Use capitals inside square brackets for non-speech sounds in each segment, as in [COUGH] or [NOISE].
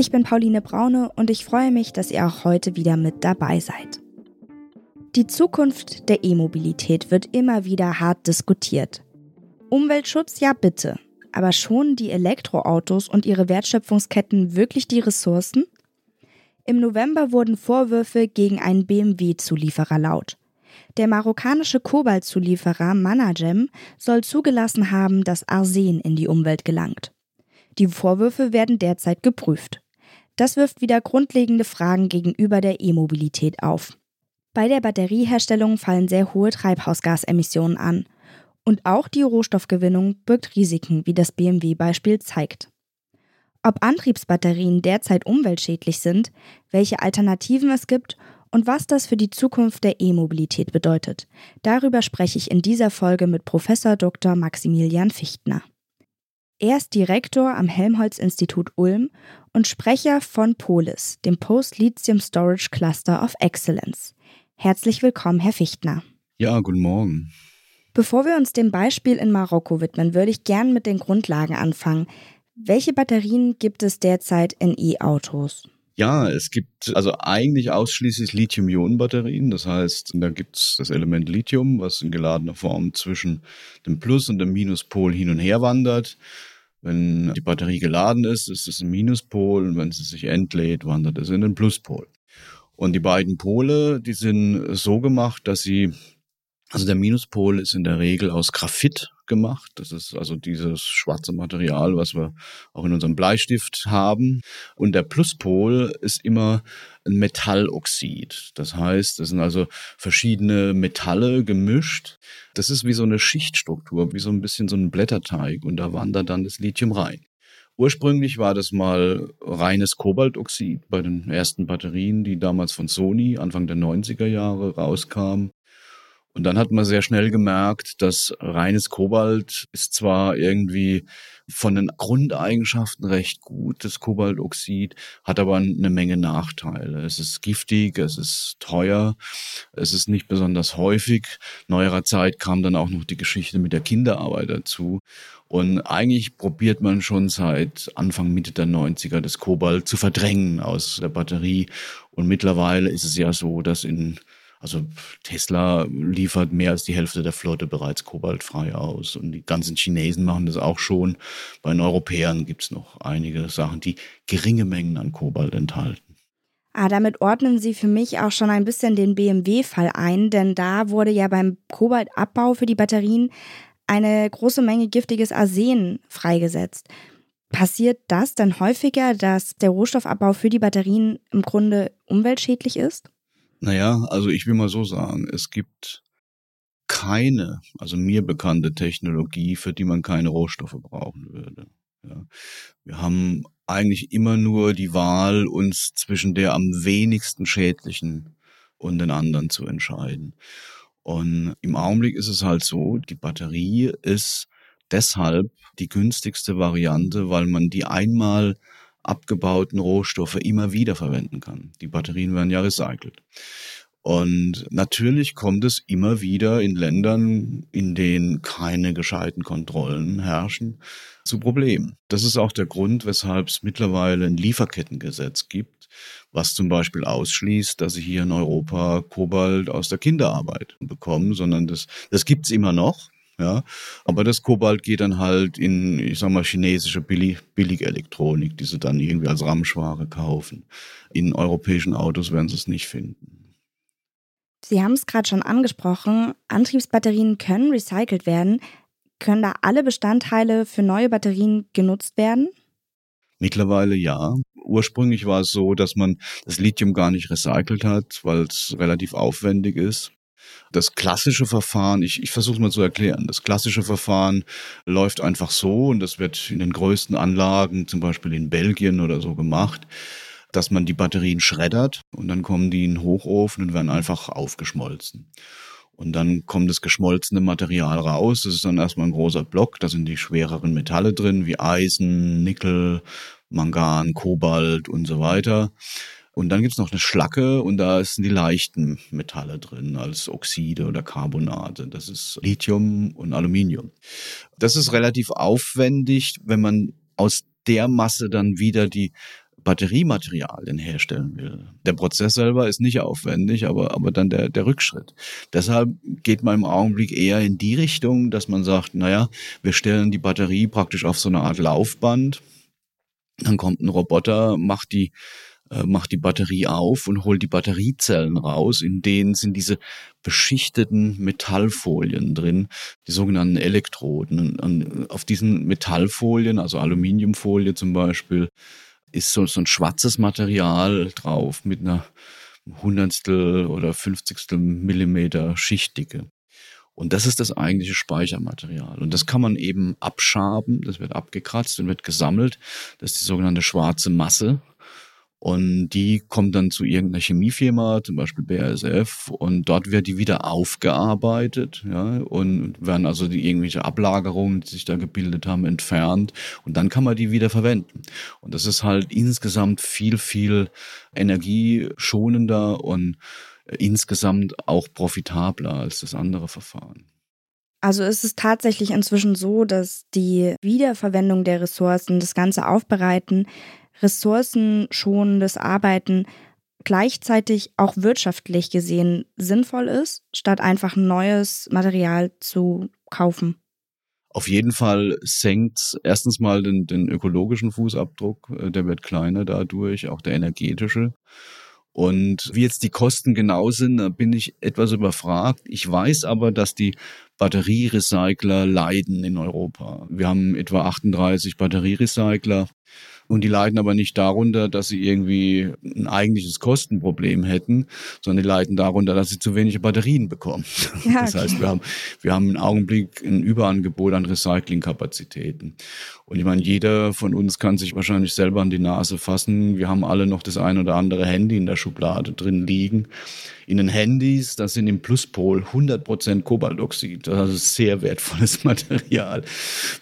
Ich bin Pauline Braune und ich freue mich, dass ihr auch heute wieder mit dabei seid. Die Zukunft der E-Mobilität wird immer wieder hart diskutiert. Umweltschutz ja bitte, aber schonen die Elektroautos und ihre Wertschöpfungsketten wirklich die Ressourcen? Im November wurden Vorwürfe gegen einen BMW-Zulieferer laut. Der marokkanische Kobaltzulieferer Managem soll zugelassen haben, dass Arsen in die Umwelt gelangt. Die Vorwürfe werden derzeit geprüft. Das wirft wieder grundlegende Fragen gegenüber der E-Mobilität auf. Bei der Batterieherstellung fallen sehr hohe Treibhausgasemissionen an und auch die Rohstoffgewinnung birgt Risiken, wie das BMW-Beispiel zeigt. Ob Antriebsbatterien derzeit umweltschädlich sind, welche Alternativen es gibt und was das für die Zukunft der E-Mobilität bedeutet, darüber spreche ich in dieser Folge mit Professor Dr. Maximilian Fichtner. Er ist Direktor am Helmholtz-Institut Ulm und Sprecher von POLIS, dem Post-Lithium Storage Cluster of Excellence. Herzlich willkommen, Herr Fichtner. Ja, guten Morgen. Bevor wir uns dem Beispiel in Marokko widmen, würde ich gern mit den Grundlagen anfangen. Welche Batterien gibt es derzeit in E-Autos? Ja, es gibt also eigentlich ausschließlich Lithium-Ionen-Batterien. Das heißt, da gibt es das Element Lithium, was in geladener Form zwischen dem Plus- und dem Minuspol hin und her wandert. Wenn die Batterie geladen ist, ist es ein Minuspol und wenn sie sich entlädt, wandert es in den Pluspol. Und die beiden Pole, die sind so gemacht, dass sie also der Minuspol ist in der Regel aus Graphit gemacht. Das ist also dieses schwarze Material, was wir auch in unserem Bleistift haben. Und der Pluspol ist immer ein Metalloxid. Das heißt, es sind also verschiedene Metalle gemischt. Das ist wie so eine Schichtstruktur, wie so ein bisschen so ein Blätterteig. Und da wandert dann das Lithium rein. Ursprünglich war das mal reines Kobaltoxid bei den ersten Batterien, die damals von Sony Anfang der 90er Jahre rauskamen. Und dann hat man sehr schnell gemerkt, dass reines Kobalt ist zwar irgendwie von den Grundeigenschaften recht gut, das Kobaltoxid, hat aber eine Menge Nachteile. Es ist giftig, es ist teuer, es ist nicht besonders häufig. Neuerer Zeit kam dann auch noch die Geschichte mit der Kinderarbeit dazu. Und eigentlich probiert man schon seit Anfang, Mitte der 90er das Kobalt zu verdrängen aus der Batterie. Und mittlerweile ist es ja so, dass in also Tesla liefert mehr als die Hälfte der Flotte bereits kobaltfrei aus. Und die ganzen Chinesen machen das auch schon. Bei den Europäern gibt es noch einige Sachen, die geringe Mengen an Kobalt enthalten. Ah, damit ordnen Sie für mich auch schon ein bisschen den BMW-Fall ein, denn da wurde ja beim Kobaltabbau für die Batterien eine große Menge giftiges Arsen freigesetzt. Passiert das dann häufiger, dass der Rohstoffabbau für die Batterien im Grunde umweltschädlich ist? Naja, also ich will mal so sagen, es gibt keine, also mir bekannte Technologie, für die man keine Rohstoffe brauchen würde. Ja. Wir haben eigentlich immer nur die Wahl, uns zwischen der am wenigsten schädlichen und den anderen zu entscheiden. Und im Augenblick ist es halt so, die Batterie ist deshalb die günstigste Variante, weil man die einmal abgebauten Rohstoffe immer wieder verwenden kann. Die Batterien werden ja recycelt. Und natürlich kommt es immer wieder in Ländern, in denen keine gescheiten Kontrollen herrschen, zu Problemen. Das ist auch der Grund, weshalb es mittlerweile ein Lieferkettengesetz gibt, was zum Beispiel ausschließt, dass sie hier in Europa Kobalt aus der Kinderarbeit bekommen, sondern das, das gibt's immer noch. Ja, aber das Kobalt geht dann halt in, ich sag mal, chinesische Billig Billigelektronik, die sie dann irgendwie als Ramschware kaufen. In europäischen Autos werden sie es nicht finden. Sie haben es gerade schon angesprochen, Antriebsbatterien können recycelt werden. Können da alle Bestandteile für neue Batterien genutzt werden? Mittlerweile ja. Ursprünglich war es so, dass man das Lithium gar nicht recycelt hat, weil es relativ aufwendig ist. Das klassische Verfahren, ich, ich versuche es mal zu erklären, das klassische Verfahren läuft einfach so und das wird in den größten Anlagen, zum Beispiel in Belgien oder so gemacht. dass man die Batterien schreddert und dann kommen die in den Hochofen und werden einfach aufgeschmolzen. Und dann kommt das geschmolzene Material raus. Das ist dann erstmal ein großer Block. Da sind die schwereren Metalle drin, wie Eisen, Nickel, Mangan, Kobalt und so weiter. Und dann gibt's noch eine Schlacke und da sind die leichten Metalle drin, als Oxide oder Carbonate. Das ist Lithium und Aluminium. Das ist relativ aufwendig, wenn man aus der Masse dann wieder die Batteriematerialien herstellen will. Der Prozess selber ist nicht aufwendig, aber, aber dann der, der Rückschritt. Deshalb geht man im Augenblick eher in die Richtung, dass man sagt, naja, wir stellen die Batterie praktisch auf so eine Art Laufband. Dann kommt ein Roboter, macht die äh, macht die Batterie auf und holt die Batteriezellen raus, in denen sind diese beschichteten Metallfolien drin, die sogenannten Elektroden. Und auf diesen Metallfolien, also Aluminiumfolie zum Beispiel, ist so, so ein schwarzes Material drauf mit einer Hundertstel oder Fünfzigstel Millimeter Schichtdicke. Und das ist das eigentliche Speichermaterial. Und das kann man eben abschaben, das wird abgekratzt und wird gesammelt. Das ist die sogenannte schwarze Masse. Und die kommt dann zu irgendeiner Chemiefirma, zum Beispiel BASF, und dort wird die wieder aufgearbeitet, ja, und werden also die irgendwelche Ablagerungen, die sich da gebildet haben, entfernt. Und dann kann man die wieder verwenden. Und das ist halt insgesamt viel, viel energieschonender und insgesamt auch profitabler als das andere Verfahren. Also ist es tatsächlich inzwischen so, dass die Wiederverwendung der Ressourcen, das ganze Aufbereiten, ressourcenschonendes Arbeiten gleichzeitig auch wirtschaftlich gesehen sinnvoll ist, statt einfach neues Material zu kaufen. Auf jeden Fall senkt erstens mal den, den ökologischen Fußabdruck, äh, der wird kleiner dadurch, auch der energetische. Und wie jetzt die Kosten genau sind, da bin ich etwas überfragt. Ich weiß aber, dass die Batterierecycler leiden in Europa. Wir haben etwa 38 Batterierecycler und die leiden aber nicht darunter, dass sie irgendwie ein eigentliches Kostenproblem hätten, sondern die leiden darunter, dass sie zu wenige Batterien bekommen. [LAUGHS] Ja, das heißt, wir haben, wir haben im Augenblick ein Überangebot an Recyclingkapazitäten. Und ich meine, jeder von uns kann sich wahrscheinlich selber an die Nase fassen. Wir haben alle noch das ein oder andere Handy in der Schublade drin liegen. In den Handys, das sind im Pluspol 100 Prozent Kobaltoxid. Das ist sehr wertvolles [LAUGHS] Material,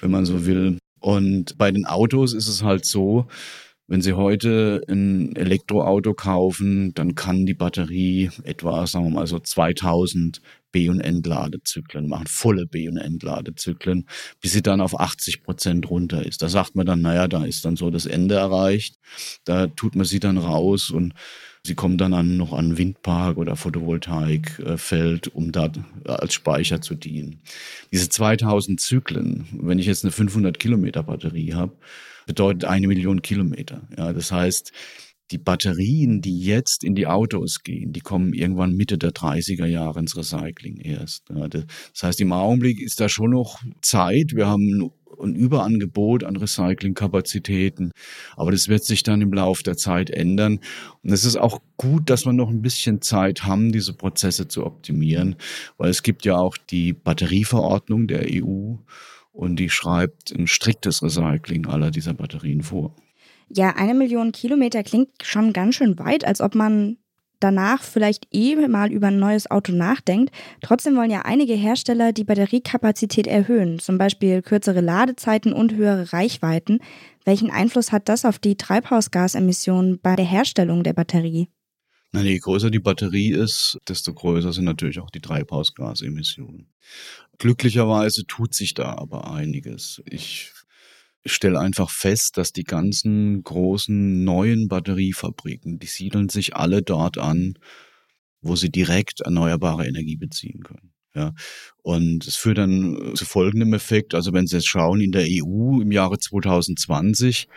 wenn man so will. Und bei den Autos ist es halt so, wenn Sie heute ein Elektroauto kaufen, dann kann die Batterie etwa, sagen wir mal so 2000 B- und Entladezyklen machen, volle B- und Entladezyklen, bis sie dann auf 80 Prozent runter ist. Da sagt man dann, naja, da ist dann so das Ende erreicht. Da tut man sie dann raus und Sie kommen dann an, noch an Windpark oder Photovoltaikfeld, um da als Speicher zu dienen. Diese 2000 Zyklen, wenn ich jetzt eine 500 Kilometer Batterie habe, bedeutet eine Million Kilometer. Ja, das heißt, die Batterien, die jetzt in die Autos gehen, die kommen irgendwann Mitte der 30er Jahre ins Recycling erst. Das heißt, im Augenblick ist da schon noch Zeit. Wir haben ein Überangebot an Recyclingkapazitäten. Aber das wird sich dann im Laufe der Zeit ändern. Und es ist auch gut, dass wir noch ein bisschen Zeit haben, diese Prozesse zu optimieren, weil es gibt ja auch die Batterieverordnung der EU und die schreibt ein striktes Recycling aller dieser Batterien vor. Ja, eine Million Kilometer klingt schon ganz schön weit, als ob man danach vielleicht eh mal über ein neues Auto nachdenkt. Trotzdem wollen ja einige Hersteller die Batteriekapazität erhöhen, zum Beispiel kürzere Ladezeiten und höhere Reichweiten. Welchen Einfluss hat das auf die Treibhausgasemissionen bei der Herstellung der Batterie? Na, je größer die Batterie ist, desto größer sind natürlich auch die Treibhausgasemissionen. Glücklicherweise tut sich da aber einiges. Ich stelle einfach fest, dass die ganzen großen neuen Batteriefabriken, die siedeln sich alle dort an, wo sie direkt erneuerbare Energie beziehen können. Ja, und es führt dann zu folgendem Effekt. Also wenn Sie jetzt schauen, in der EU im Jahre 2020,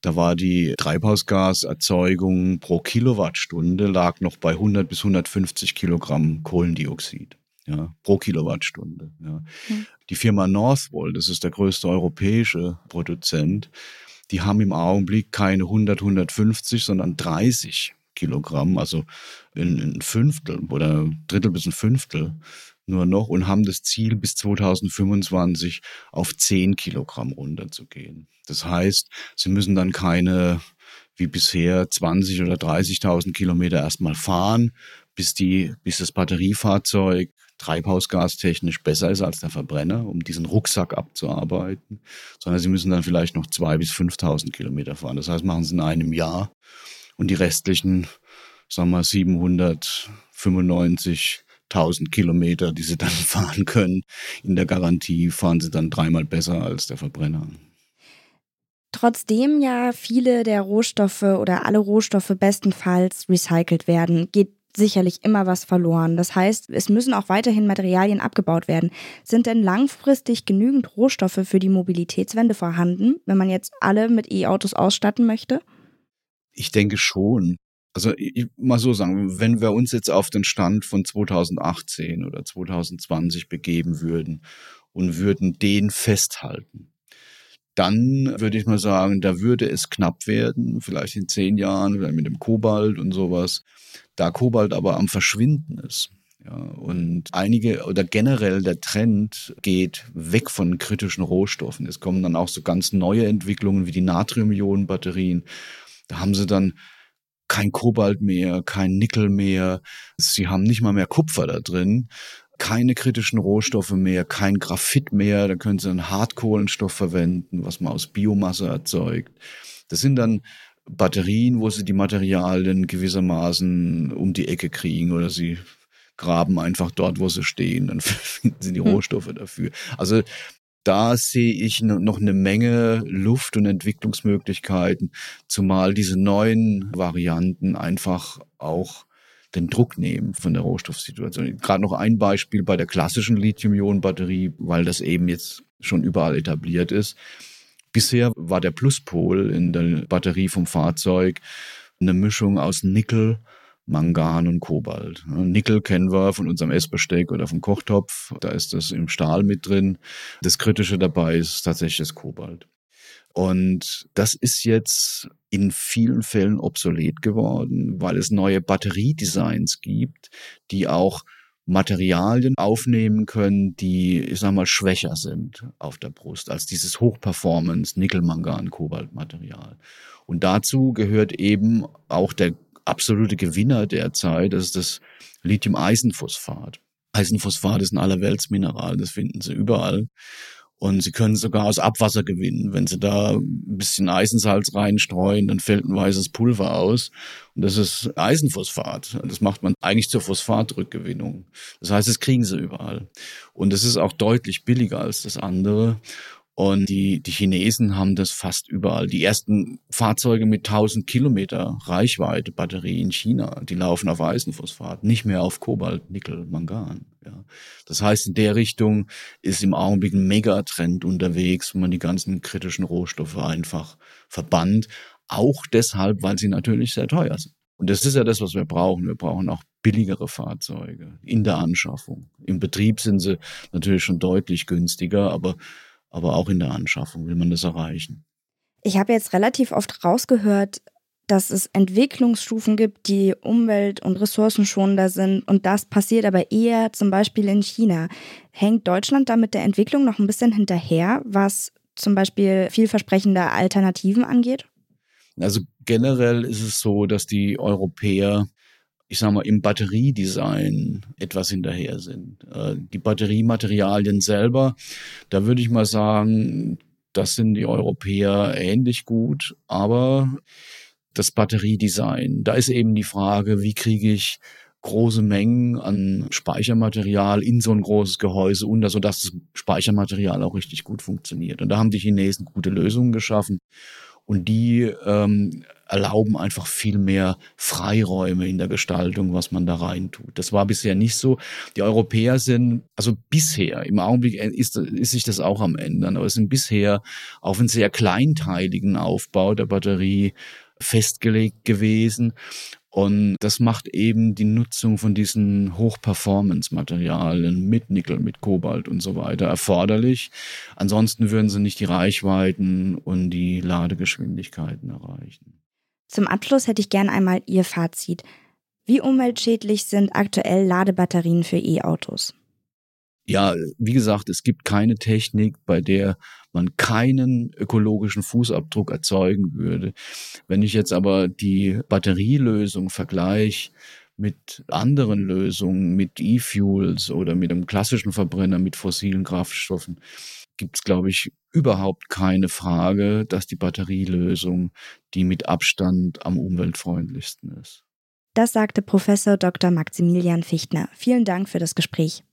da war die Treibhausgaserzeugung pro Kilowattstunde lag noch bei 100 bis 150 Kilogramm Kohlendioxid ja, pro Kilowattstunde. Ja. Mhm. Die Firma Northvolt, das ist der größte europäische Produzent, die haben im Augenblick keine 100, 150, sondern 30 Kilogramm, also ein, ein Fünftel oder ein Drittel bis ein Fünftel nur noch und haben das Ziel bis 2025 auf 10 Kilogramm runterzugehen. Das heißt, sie müssen dann keine wie bisher 20 oder 30.000 Kilometer erstmal fahren, bis die, bis das Batteriefahrzeug treibhausgastechnisch besser ist als der Verbrenner, um diesen Rucksack abzuarbeiten, sondern sie müssen dann vielleicht noch 2.000 bis 5.000 Kilometer fahren. Das heißt, machen sie in einem Jahr und die restlichen, sagen wir, 795.000 Kilometer, die sie dann [LAUGHS] fahren können, in der Garantie fahren sie dann dreimal besser als der Verbrenner. Trotzdem ja viele der Rohstoffe oder alle Rohstoffe bestenfalls recycelt werden, geht sicherlich immer was verloren. Das heißt, es müssen auch weiterhin Materialien abgebaut werden. Sind denn langfristig genügend Rohstoffe für die Mobilitätswende vorhanden, wenn man jetzt alle mit E-Autos ausstatten möchte? Ich denke schon. Also ich, mal so sagen, wenn wir uns jetzt auf den Stand von 2018 oder 2020 begeben würden und würden den festhalten, dann würde ich mal sagen, da würde es knapp werden, vielleicht in zehn Jahren, vielleicht mit dem Kobalt und sowas. Da Kobalt aber am Verschwinden ist. Ja, und einige oder generell der Trend geht weg von kritischen Rohstoffen. Es kommen dann auch so ganz neue Entwicklungen wie die Natrium-Ionen-Batterien. Da haben sie dann kein Kobalt mehr, kein Nickel mehr. Sie haben nicht mal mehr Kupfer da drin keine kritischen Rohstoffe mehr, kein Graphit mehr, da können sie einen Hartkohlenstoff verwenden, was man aus Biomasse erzeugt. Das sind dann Batterien, wo sie die Materialien gewissermaßen um die Ecke kriegen oder sie graben einfach dort, wo sie stehen, dann [LAUGHS] finden sie die hm. Rohstoffe dafür. Also da sehe ich noch eine Menge Luft und Entwicklungsmöglichkeiten, zumal diese neuen Varianten einfach auch den Druck nehmen von der Rohstoffsituation. Gerade noch ein Beispiel bei der klassischen Lithium-Ionen-Batterie, weil das eben jetzt schon überall etabliert ist. Bisher war der Pluspol in der Batterie vom Fahrzeug eine Mischung aus Nickel, Mangan und Kobalt. Nickel kennen wir von unserem Essbesteck oder vom Kochtopf. Da ist das im Stahl mit drin. Das Kritische dabei ist tatsächlich das Kobalt. Und das ist jetzt in vielen Fällen obsolet geworden, weil es neue Batteriedesigns gibt, die auch Materialien aufnehmen können, die, ich sag mal, schwächer sind auf der Brust als dieses Hochperformance Nickel-Mangan-Kobalt-Material. Und dazu gehört eben auch der absolute Gewinner derzeit, das ist das Lithium-Eisenphosphat. Eisenphosphat ist ein allerweltsmineral, das finden Sie überall. Und sie können sogar aus Abwasser gewinnen. Wenn sie da ein bisschen Eisensalz reinstreuen, dann fällt ein weißes Pulver aus. Und das ist Eisenphosphat. Das macht man eigentlich zur Phosphatrückgewinnung. Das heißt, das kriegen sie überall. Und es ist auch deutlich billiger als das andere. Und die, die Chinesen haben das fast überall. Die ersten Fahrzeuge mit 1000 Kilometer Reichweite Batterie in China, die laufen auf Eisenphosphat, nicht mehr auf Kobalt, Nickel, Mangan. Ja. Das heißt, in der Richtung ist im Augenblick ein Megatrend unterwegs, wo man die ganzen kritischen Rohstoffe einfach verbannt. Auch deshalb, weil sie natürlich sehr teuer sind. Und das ist ja das, was wir brauchen. Wir brauchen auch billigere Fahrzeuge in der Anschaffung. Im Betrieb sind sie natürlich schon deutlich günstiger, aber aber auch in der Anschaffung will man das erreichen. Ich habe jetzt relativ oft rausgehört, dass es Entwicklungsstufen gibt, die umwelt- und ressourcenschonender sind und das passiert aber eher zum Beispiel in China. Hängt Deutschland da mit der Entwicklung noch ein bisschen hinterher, was zum Beispiel vielversprechende Alternativen angeht? Also generell ist es so, dass die Europäer ich sag mal, im Batteriedesign etwas hinterher sind. Äh, die Batteriematerialien selber, da würde ich mal sagen, das sind die Europäer ähnlich gut, aber das Batteriedesign, da ist eben die Frage, wie kriege ich große Mengen an Speichermaterial in so ein großes Gehäuse unter, sodass das Speichermaterial auch richtig gut funktioniert. Und da haben die Chinesen gute Lösungen geschaffen. Und die ähm, erlauben einfach viel mehr Freiräume in der Gestaltung, was man da rein tut. Das war bisher nicht so. Die Europäer sind, also bisher, im Augenblick ist, ist sich das auch am ändern, aber es sind bisher auf einen sehr kleinteiligen Aufbau der Batterie festgelegt gewesen. Und das macht eben die Nutzung von diesen Hochperformance-Materialien mit Nickel, mit Kobalt und so weiter erforderlich. Ansonsten würden sie nicht die Reichweiten und die Ladegeschwindigkeiten erreichen. Zum Abschluss hätte ich gern einmal Ihr Fazit. Wie umweltschädlich sind aktuell Ladebatterien für E-Autos? Ja, wie gesagt, es gibt keine Technik, bei der man keinen ökologischen Fußabdruck erzeugen würde. Wenn ich jetzt aber die Batterielösung vergleiche mit anderen Lösungen, mit E-Fuels oder mit einem klassischen Verbrenner mit fossilen Kraftstoffen, gibt es, glaube ich, überhaupt keine Frage, dass die Batterielösung die mit Abstand am umweltfreundlichsten ist. Das sagte Professor Dr. Maximilian Fichtner. Vielen Dank für das Gespräch.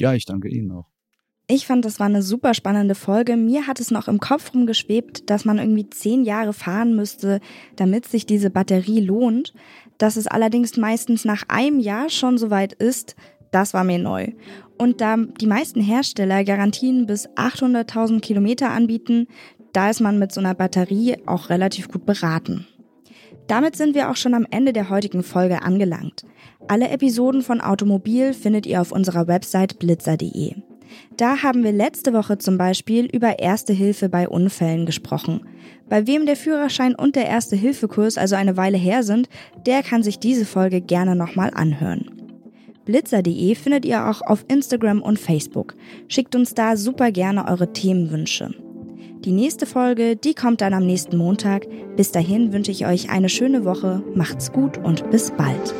Ja, ich danke Ihnen auch. Ich fand, das war eine super spannende Folge. Mir hat es noch im Kopf rumgeschwebt, dass man irgendwie zehn Jahre fahren müsste, damit sich diese Batterie lohnt. Dass es allerdings meistens nach einem Jahr schon soweit ist, das war mir neu. Und da die meisten Hersteller Garantien bis 800.000 Kilometer anbieten, da ist man mit so einer Batterie auch relativ gut beraten. Damit sind wir auch schon am Ende der heutigen Folge angelangt. Alle Episoden von Automobil findet ihr auf unserer Website blitzer.de. Da haben wir letzte Woche zum Beispiel über Erste Hilfe bei Unfällen gesprochen. Bei wem der Führerschein und der Erste-Hilfe-Kurs also eine Weile her sind, der kann sich diese Folge gerne nochmal anhören. Blitzer.de findet ihr auch auf Instagram und Facebook. Schickt uns da super gerne eure Themenwünsche. Die nächste Folge, die kommt dann am nächsten Montag. Bis dahin wünsche ich euch eine schöne Woche, macht's gut und bis bald.